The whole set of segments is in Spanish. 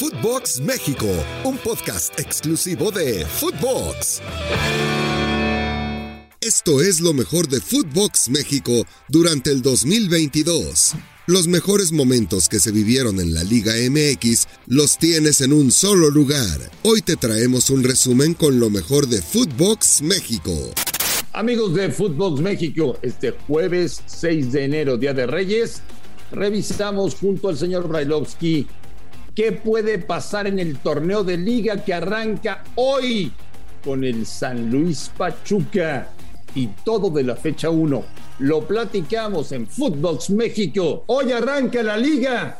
Footbox México, un podcast exclusivo de Footbox. Esto es lo mejor de Footbox México durante el 2022. Los mejores momentos que se vivieron en la Liga MX los tienes en un solo lugar. Hoy te traemos un resumen con lo mejor de Footbox México. Amigos de Footbox México, este jueves 6 de enero, Día de Reyes, revisamos junto al señor Brailovsky qué puede pasar en el torneo de liga que arranca hoy con el San Luis Pachuca y todo de la fecha 1. Lo platicamos en Footbox México. Hoy arranca la liga.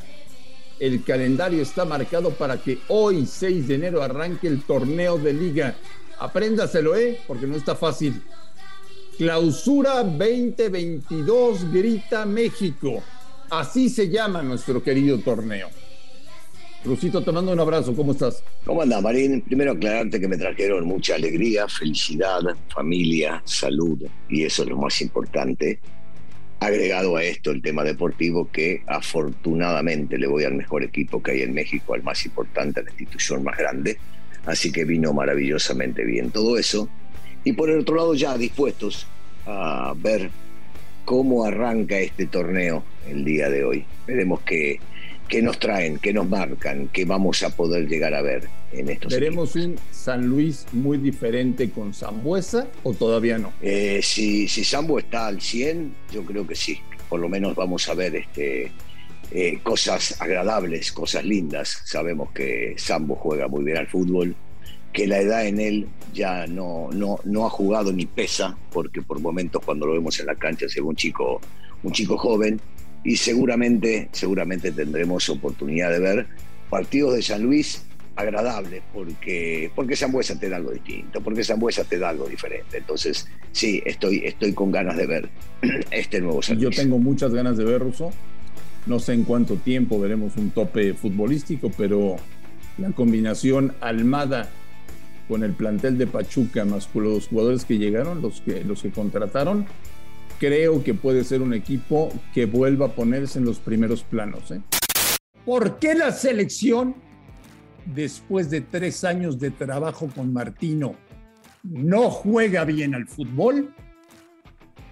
El calendario está marcado para que hoy, 6 de enero, arranque el torneo de liga. Apréndaselo, ¿eh? Porque no está fácil. Clausura 2022 Grita México. Así se llama nuestro querido torneo. Rusito, te mando un abrazo, ¿cómo estás? ¿Cómo andas, Marín? Primero aclararte que me trajeron mucha alegría, felicidad, familia, salud, y eso es lo más importante. Agregado a esto el tema deportivo, que afortunadamente le voy al mejor equipo que hay en México, al más importante, a la institución más grande. Así que vino maravillosamente bien todo eso. Y por el otro lado, ya dispuestos a ver cómo arranca este torneo el día de hoy. Veremos que ¿Qué nos traen? ¿Qué nos marcan? ¿Qué vamos a poder llegar a ver en estos ¿Veremos un San Luis muy diferente con Zambuesa o todavía no? Eh, si, si Sambo está al 100, yo creo que sí. Por lo menos vamos a ver este, eh, cosas agradables, cosas lindas. Sabemos que Sambo juega muy bien al fútbol, que la edad en él ya no, no, no ha jugado ni pesa, porque por momentos cuando lo vemos en la cancha ve un chico, un chico joven y seguramente, seguramente tendremos oportunidad de ver partidos de San Luis agradables, porque, porque Zambuesa te da algo distinto, porque Zambuesa te da algo diferente. Entonces, sí, estoy, estoy con ganas de ver este nuevo San Luis. Yo tengo muchas ganas de ver, Russo. No sé en cuánto tiempo veremos un tope futbolístico, pero la combinación Almada con el plantel de Pachuca, más con los jugadores que llegaron, los que, los que contrataron, creo que puede ser un equipo que vuelva a ponerse en los primeros planos. ¿eh? ¿Por qué la selección, después de tres años de trabajo con Martino, no juega bien al fútbol?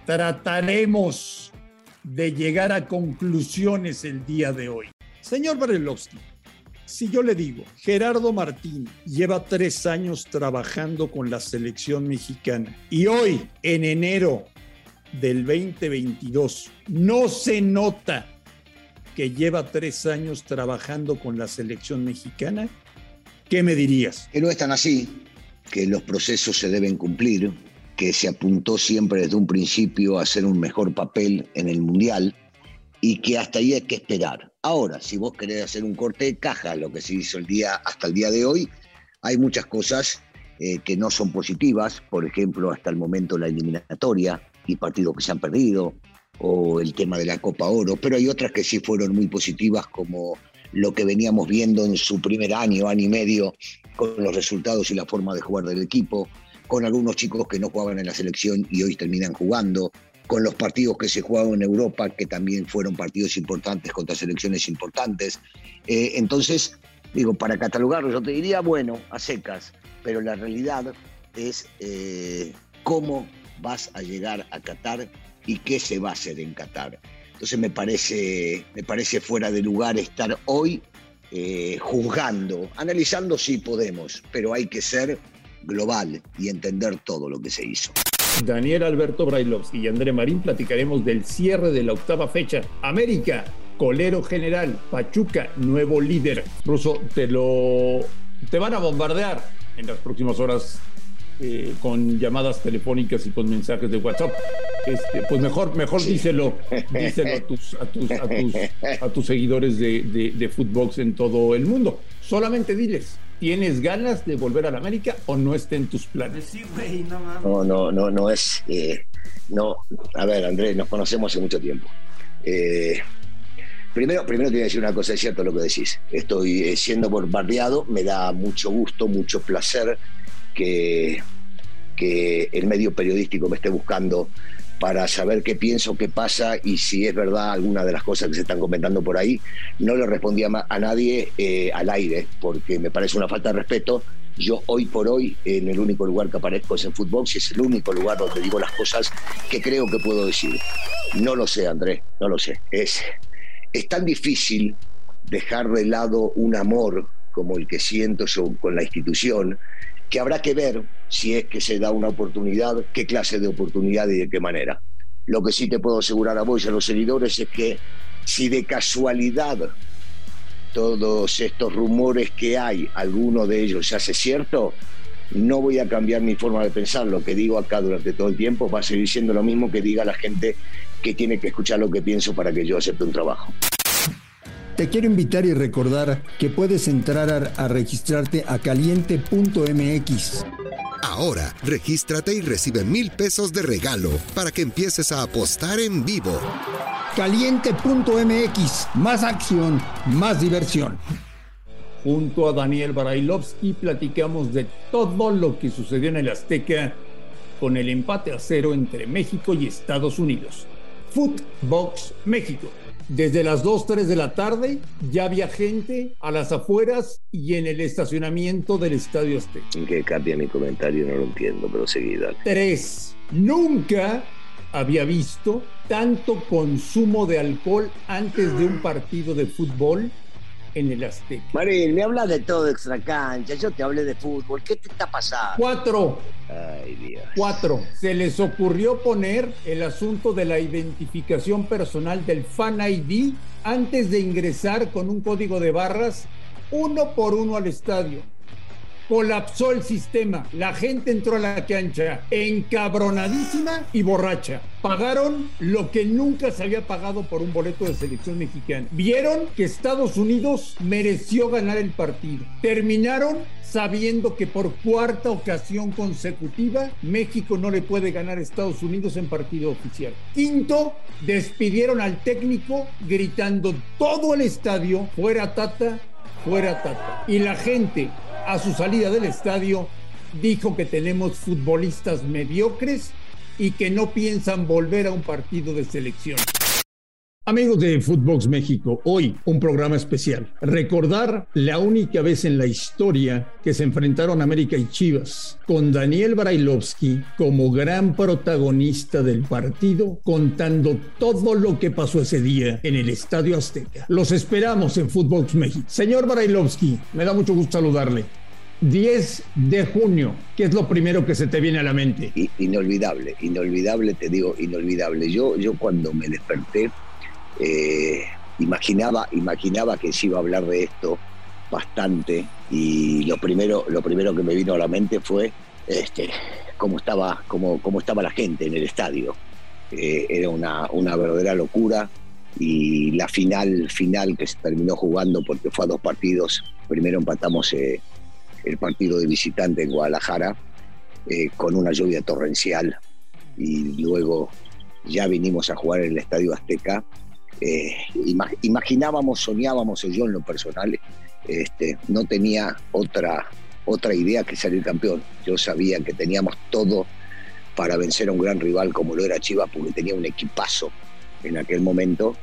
Trataremos de llegar a conclusiones el día de hoy. Señor Barelovsky, si yo le digo, Gerardo Martín lleva tres años trabajando con la selección mexicana y hoy, en enero, del 2022 no se nota que lleva tres años trabajando con la selección mexicana, ¿qué me dirías? Que no es tan así, que los procesos se deben cumplir, que se apuntó siempre desde un principio a hacer un mejor papel en el Mundial y que hasta ahí hay que esperar. Ahora, si vos querés hacer un corte de caja, lo que se hizo el día, hasta el día de hoy, hay muchas cosas eh, que no son positivas, por ejemplo, hasta el momento la eliminatoria, y partidos que se han perdido, o el tema de la Copa Oro, pero hay otras que sí fueron muy positivas, como lo que veníamos viendo en su primer año, año y medio, con los resultados y la forma de jugar del equipo, con algunos chicos que no jugaban en la selección y hoy terminan jugando, con los partidos que se jugaban en Europa, que también fueron partidos importantes contra selecciones importantes. Eh, entonces, digo, para catalogarlo, yo te diría, bueno, a secas, pero la realidad es eh, cómo vas a llegar a Qatar y qué se va a hacer en Qatar. Entonces me parece, me parece fuera de lugar estar hoy eh, juzgando, analizando si podemos, pero hay que ser global y entender todo lo que se hizo. Daniel Alberto Brailovsky y André Marín platicaremos del cierre de la octava fecha. América, colero general, Pachuca, nuevo líder. Ruso, te lo te van a bombardear en las próximas horas eh, con llamadas telefónicas y con mensajes de WhatsApp. Este, pues mejor, mejor díselo, díselo a tus, a tus, a tus, a tus seguidores de, de, de Footbox en todo el mundo. Solamente diles, ¿tienes ganas de volver a la América o no está en tus planes? no, no, no, no es. Eh, no, a ver, Andrés, nos conocemos hace mucho tiempo. Eh, primero, primero te voy a decir una cosa, es cierto lo que decís. Estoy siendo bombardeado, me da mucho gusto, mucho placer que, el medio periodístico me esté buscando para saber qué pienso, qué pasa y si es verdad alguna de las cosas que se están comentando por ahí. No le respondí a, nadie eh, al aire porque me parece una falta de respeto. Yo hoy por hoy en el único lugar que aparezco es en fútbol, si es el único lugar donde digo las cosas que creo que puedo decir. No lo sé, Andrés, no lo sé. Es, es tan difícil dejar de lado un amor como el que siento yo con la institución, que habrá que ver si es que se da una oportunidad, qué clase de oportunidad y de qué manera. Lo que sí te puedo asegurar a vos y a los seguidores es que si de casualidad todos estos rumores que hay, alguno de ellos se hace cierto, no voy a cambiar mi forma de pensar. Lo que digo acá durante todo el tiempo va a seguir siendo lo mismo que diga la gente que tiene que escuchar lo que pienso para que yo acepte un trabajo. Te quiero invitar y recordar que puedes entrar a, registrarte a caliente.mx. Ahora, regístrate y recibe mil pesos de regalo para que empieces a apostar en vivo. Caliente.mx, más acción, más diversión. Junto a Daniel Barailovsky platicamos de todo lo que sucedió en el Azteca con el empate a cero entre México y Estados Unidos. Footbox México desde las 2, 3 de la tarde ya había gente a las afueras y en el estacionamiento del Estadio Azteca. ¿En qué cambia mi comentario? No lo entiendo, pero seguida. Tres. Nunca había visto tanto consumo de alcohol antes de un partido de fútbol en el Azteca. Marín, me habla de todo extra cancha, yo te hablé de fútbol, ¿qué te está pasando? Cuatro. Ay, Dios. Cuatro. Se les ocurrió poner el asunto de la identificación personal del Fan ID antes de ingresar con un código de barras uno por uno al estadio colapsó el sistema. La gente entró a la cancha encabronadísima y borracha. Pagaron lo que nunca se había pagado por un boleto de selección mexicana. Vieron que Estados Unidos mereció ganar el partido. Terminaron sabiendo que por cuarta ocasión consecutiva México no le puede ganar a Estados Unidos en partido oficial. Quinto, despidieron al técnico gritando todo el estadio, fuera Tata, fuera Tata. Y la gente a su salida del estadio dijo que tenemos futbolistas mediocres y que no piensan volver a un partido de selección. Amigos de Footbox México, hoy un programa especial. Recordar la única vez en la historia que se enfrentaron América y Chivas, con Daniel Brailovsky como gran protagonista del partido, contando todo lo que pasó ese día en el Estadio Azteca. Los esperamos en Footbox México. Señor Brailovsky, me da mucho gusto saludarle. 10 de junio, ¿qué es lo primero que se te viene a la mente? Inolvidable, inolvidable, te digo, inolvidable. Yo, yo cuando me desperté, eh, imaginaba, imaginaba que se iba a hablar de esto bastante y lo primero, lo primero que me vino a la mente fue este, cómo, estaba, cómo, cómo estaba la gente en el estadio. Eh, era una, una verdadera locura y la final, final que se terminó jugando porque fue a dos partidos. Primero empatamos eh, el partido de visitante en Guadalajara eh, con una lluvia torrencial y luego ya vinimos a jugar en el Estadio Azteca. Eh, imaginábamos, soñábamos, yo en lo personal, este, no tenía otra, otra idea que salir campeón. Yo sabía que teníamos todo para vencer a un gran rival como lo era Chivas, porque tenía un equipazo en aquel momento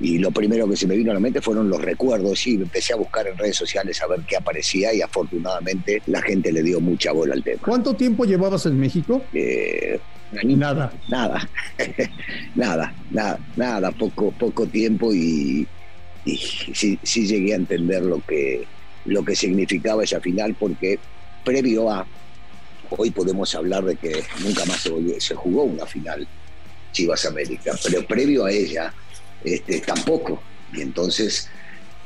y lo primero que se me vino a la mente fueron los recuerdos y empecé a buscar en redes sociales a ver qué aparecía y afortunadamente la gente le dio mucha bola al tema. ¿Cuánto tiempo llevabas en México? Eh, nada. Nada, nada, nada, nada, poco, poco tiempo y, sí, sí, llegué a entender lo que, lo que significaba esa final porque previo a, hoy podemos hablar de que nunca más se, se jugó una final Chivas América, pero previo a ella este, tampoco. Y entonces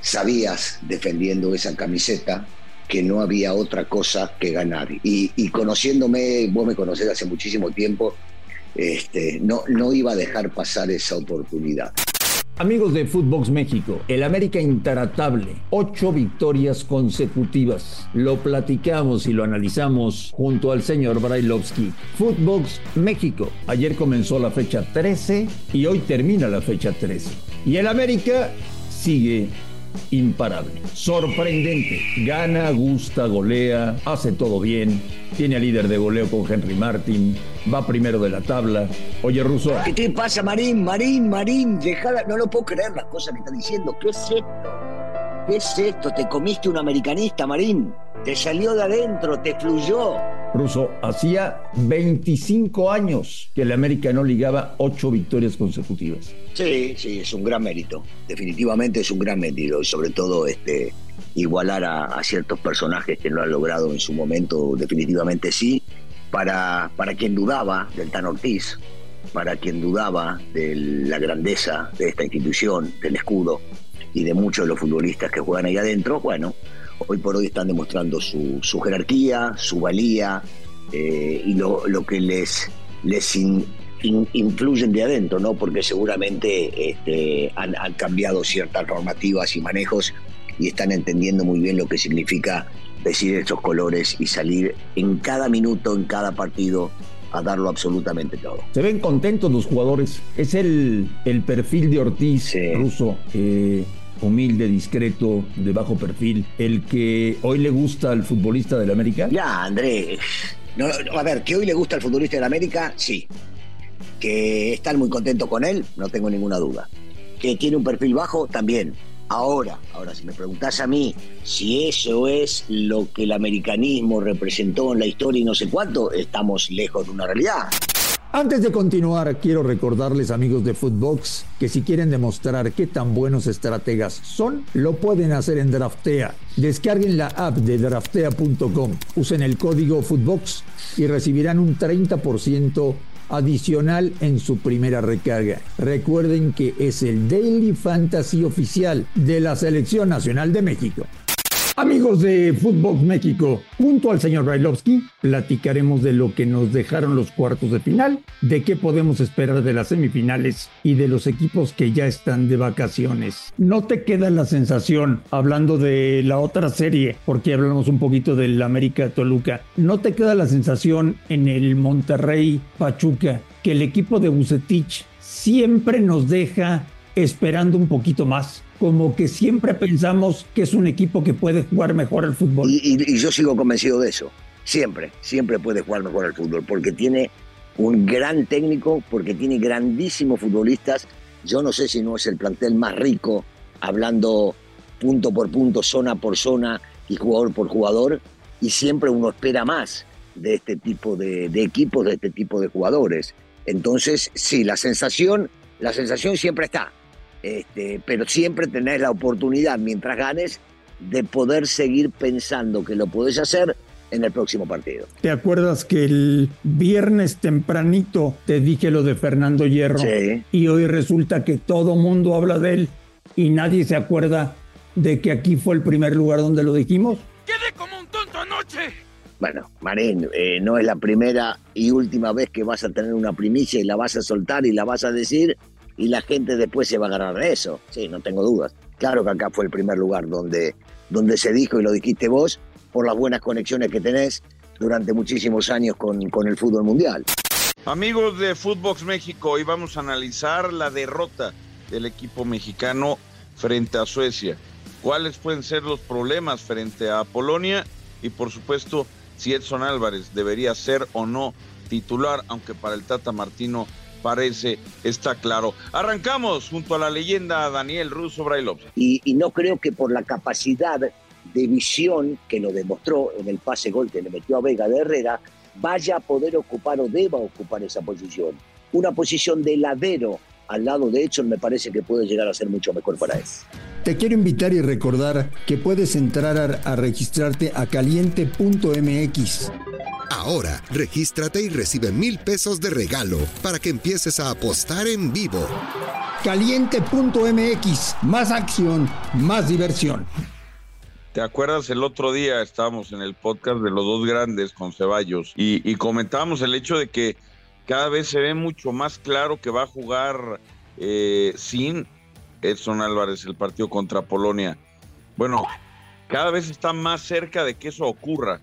sabías, defendiendo esa camiseta, que no había otra cosa que ganar. Y, conociéndome, vos me conocés hace muchísimo tiempo, este, no, no iba a dejar pasar esa oportunidad. Amigos de Footbox México, el América intratable, ocho victorias consecutivas. Lo platicamos y lo analizamos junto al señor Brailovsky. Footbox México, ayer comenzó la fecha 13 y hoy termina la fecha 13. Y el América sigue imparable, sorprendente, gana, gusta, golea, hace todo bien, tiene al líder de goleo con Henry Martin, va primero de la tabla. Oye, Russo. ¿Qué te pasa, Marín? Marín, Marín, dejala, no lo puedo creer las cosas que está diciendo. ¿Qué es esto? ¿Qué es esto? ¿Te comiste un americanista, Marín? Te salió de adentro, te fluyó. Russo, hacía 25 años que el América no ligaba ocho victorias consecutivas. Sí, sí, es un gran mérito. Definitivamente es un gran mérito. Y sobre todo este, igualar a, ciertos personajes que lo han logrado en su momento, definitivamente sí. Para, para quien dudaba del Tan Ortiz, para quien dudaba de la grandeza de esta institución, del escudo y de muchos de los futbolistas que juegan ahí adentro, bueno, hoy por hoy están demostrando su, jerarquía, su valía eh, y lo, que les, les influyen de adentro, ¿no? Porque seguramente este, han, cambiado ciertas normativas y manejos y están entendiendo muy bien lo que significa decir estos colores y salir en cada minuto, en cada partido a darlo absolutamente todo. Se ven contentos los jugadores. Es el, el perfil de Ortiz ruso. Eh, humilde, discreto, de bajo perfil, el que hoy le gusta al futbolista del América? Ya, Andrés. a ver, que hoy le gusta al futbolista del América, sí. Que están muy contentos con él, no tengo ninguna duda. Que tiene un perfil bajo, también. Ahora, ahora, si me preguntás a mí si eso es lo que el americanismo representó en la historia y no sé cuánto, estamos lejos de una realidad. Antes de continuar, quiero recordarles amigos de Footbox que si quieren demostrar qué tan buenos estrategas son, lo pueden hacer en Draftea. Descarguen la app de draftea.com, usen el código Footbox y recibirán un 30% adicional en su primera recarga. Recuerden que es el Daily Fantasy oficial de la Selección Nacional de México. Amigos de Fútbol México, junto al señor Brailovsky, platicaremos de lo que nos dejaron los cuartos de final, de qué podemos esperar de las semifinales y de los equipos que ya están de vacaciones. No te queda la sensación, hablando de la otra serie, porque hablamos un poquito del América Toluca, no te queda la sensación en el Monterrey Pachuca que el equipo de Bucetich siempre nos deja esperando un poquito más como que siempre pensamos que es un equipo que puede jugar mejor al fútbol. Y, yo sigo convencido de eso. Siempre, siempre puede jugar mejor al fútbol, porque tiene un gran técnico, porque tiene grandísimos futbolistas. Yo no sé si no es el plantel más rico, hablando punto por punto, zona por zona y jugador por jugador, y siempre uno espera más de este tipo de, de equipos, de este tipo de jugadores. Entonces, sí, la sensación, la sensación siempre está. Este, pero siempre tenés la oportunidad, mientras ganes, de poder seguir pensando que lo puedes hacer en el próximo partido. ¿Te acuerdas que el viernes tempranito te dije lo de Fernando Hierro? Sí. Y hoy resulta que todo mundo habla de él y nadie se acuerda de que aquí fue el primer lugar donde lo dijimos. ¡Quedé como un tonto anoche! Bueno, Marín, eh, no es la primera y última vez que vas a tener una primicia y la vas a soltar y la vas a decir y la gente después se va a agarrar de eso. Sí, no tengo dudas. Claro que acá fue el primer lugar donde, donde se dijo y lo dijiste vos por las buenas conexiones que tenés durante muchísimos años con, con el fútbol mundial. Amigos de Footbox México, hoy vamos a analizar la derrota del equipo mexicano frente a Suecia. ¿Cuáles pueden ser los problemas frente a Polonia? Y por supuesto, si Edson Álvarez debería ser o no titular, aunque para el Tata Martino parece, está claro. Arrancamos junto a la leyenda Daniel Russo Brailovsky. Y, y no creo que por la capacidad de visión que lo demostró en el pase gol que le metió a Vega de Herrera, vaya a poder ocupar o deba ocupar esa posición. Una posición de ladero al lado de Edson me parece que puede llegar a ser mucho mejor para él. Te quiero invitar y recordar que puedes entrar a, a registrarte a caliente.mx Ahora, regístrate y recibe mil pesos de regalo para que empieces a apostar en vivo. Caliente.mx, más acción, más diversión. ¿Te acuerdas el otro día estábamos en el podcast de los dos grandes con Ceballos y, comentábamos el hecho de que cada vez se ve mucho más claro que va a jugar eh, sin Edson Álvarez el partido contra Polonia? Bueno, cada vez está más cerca de que eso ocurra.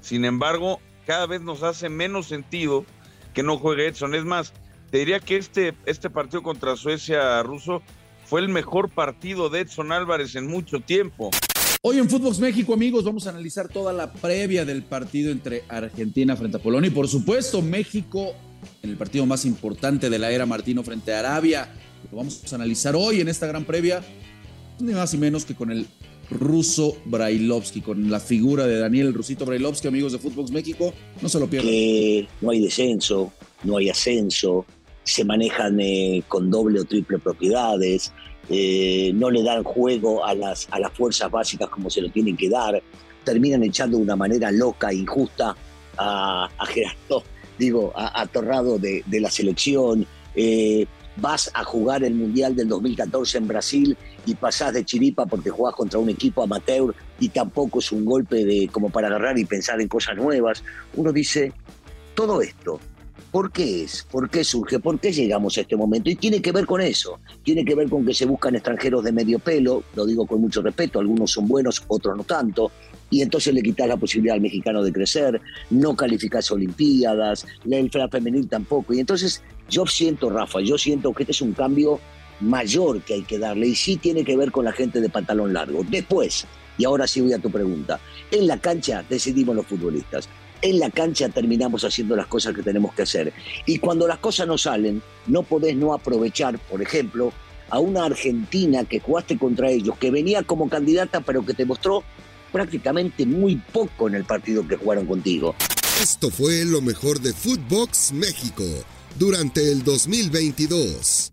Sin embargo, cada vez nos hace menos sentido que no juegue Edson. Es más, te diría que este, este partido contra Suecia ruso fue el mejor partido de Edson Álvarez en mucho tiempo. Hoy en Footbox México, amigos, vamos a analizar toda la previa del partido entre Argentina frente a Polonia y por supuesto México en el partido más importante de la era Martino frente a Arabia. Lo vamos a analizar hoy en esta gran previa, ni más ni menos que con el ruso Brailovsky, con la figura de Daniel Rusito Brailovsky, amigos de Footbox México. No se lo pierdan. No hay descenso, no hay ascenso, se manejan eh, con doble o triple propiedades, eh, no le dan juego a las, a las fuerzas básicas como se lo tienen que dar, terminan echando de una manera loca e injusta a, Gerardo, digo, a, Torrado de, la selección. Eh, vas a jugar el Mundial del 2014 en Brasil y pasás de chiripa porque jugás contra un equipo amateur y tampoco es un golpe de como para agarrar y pensar en cosas nuevas. Uno dice, todo esto ¿Por qué es? ¿Por qué surge? ¿Por qué llegamos a este momento? Y tiene que ver con eso. Tiene que ver con que se buscan extranjeros de medio pelo, lo digo con mucho respeto, algunos son buenos, otros no tanto, y entonces le quitas la posibilidad al mexicano de crecer, no calificas Olimpiadas, la infra femenil tampoco. Y entonces yo siento, Rafa, yo siento que este es un cambio mayor que hay que darle y sí tiene que ver con la gente de pantalón largo. Después, y ahora sí voy a tu pregunta, en la cancha decidimos los futbolistas en la cancha terminamos haciendo las cosas que tenemos que hacer. Y cuando las cosas no salen, no podés no aprovechar, por ejemplo, a una Argentina que jugaste contra ellos, que venía como candidata, pero que te mostró prácticamente muy poco en el partido que jugaron contigo. Esto fue lo mejor de Footbox México durante el 2022.